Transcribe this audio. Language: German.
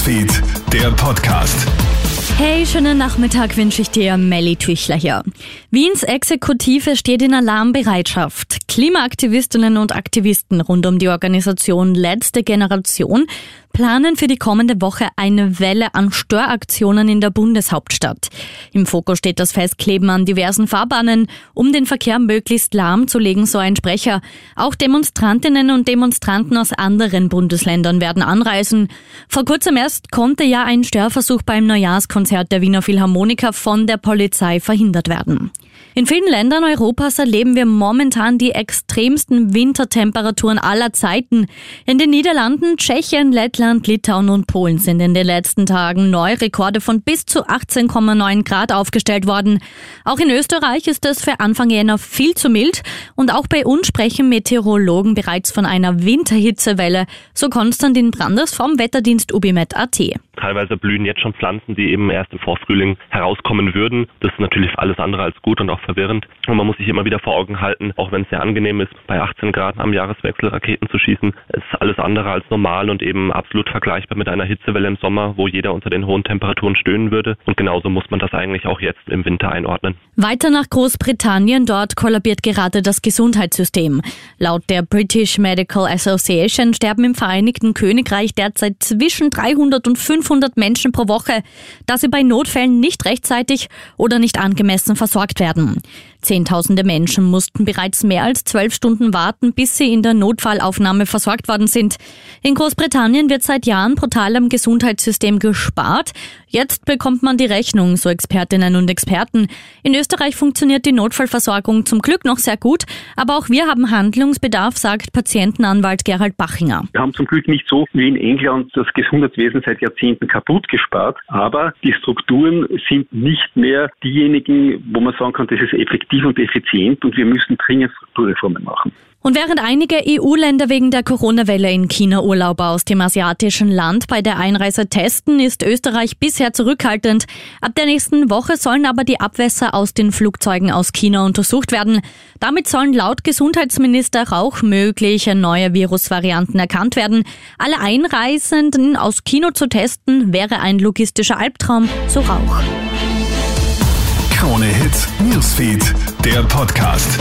Newsfeed, der Podcast. Hey, schönen Nachmittag wünsche ich dir, Melly Tüchler hier. Wiens Exekutive steht in Alarmbereitschaft. Klimaaktivistinnen und Aktivisten rund um die Organisation Letzte Generation planen für die kommende Woche eine Welle an Störaktionen in der Bundeshauptstadt. Im Fokus steht das Festkleben an diversen Fahrbahnen, um den Verkehr möglichst lahmzulegen, so ein Sprecher. Auch Demonstrantinnen und Demonstranten aus anderen Bundesländern werden anreisen. Vor kurzem erst konnte ja ein Störversuch beim Neujahrskonzert der Wiener Philharmoniker von der Polizei verhindert werden. In vielen Ländern Europas erleben wir momentan die extremsten Wintertemperaturen aller Zeiten. In den Niederlanden, Tschechien, Lettland, Litauen und Polen sind in den letzten Tagen neue Rekorde von bis zu 18,9 Grad aufgestellt worden. Auch in Österreich ist es für Anfang Jänner viel zu mild und auch bei uns sprechen Meteorologen bereits von einer Winterhitzewelle, so Konstantin Branders vom Wetterdienst Ubimet.at. Teilweise blühen jetzt schon Pflanzen, die eben erst im Vorfrühling herauskommen würden. Das ist natürlich alles andere als gut und auch verwirrend. Und man muss sich immer wieder vor Augen halten, auch wenn es sehr angenehm ist, bei 18 Grad am Jahreswechsel Raketen zu schießen, ist alles andere als normal und eben absolut vergleichbar mit einer Hitzewelle im Sommer, wo jeder unter den hohen Temperaturen stöhnen würde. Und genauso muss man das eigentlich auch jetzt im Winter einordnen. Weiter nach Großbritannien. Dort kollabiert gerade das Gesundheitssystem. Laut der British Medical Association sterben im Vereinigten Königreich derzeit zwischen 300 und 500 500 Menschen pro Woche, da sie bei Notfällen nicht rechtzeitig oder nicht angemessen versorgt werden. Zehntausende Menschen mussten bereits mehr als zwölf Stunden warten, bis sie in der Notfallaufnahme versorgt worden sind. In Großbritannien wird seit Jahren brutal am Gesundheitssystem gespart. Jetzt bekommt man die Rechnung, so Expertinnen und Experten. In Österreich funktioniert die Notfallversorgung zum Glück noch sehr gut, aber auch wir haben Handlungsbedarf, sagt Patientenanwalt Gerald Bachinger. Wir haben zum Glück nicht so wie in England das Gesundheitswesen seit Jahrzehnten kaputt gespart, aber die Strukturen sind nicht mehr diejenigen, wo man sagen kann, das ist effektiv und effizient und wir müssen dringend Strukturreformen machen. Und während einige EU-Länder wegen der Corona-Welle in China Urlauber aus dem asiatischen Land bei der Einreise testen, ist Österreich bisher zurückhaltend. Ab der nächsten Woche sollen aber die Abwässer aus den Flugzeugen aus China untersucht werden. Damit sollen laut Gesundheitsminister auch mögliche neue Virusvarianten erkannt werden. Alle Einreisenden aus China zu testen, wäre ein logistischer Albtraum, so Rauch. Krone Hits, Newsfeed, der Podcast.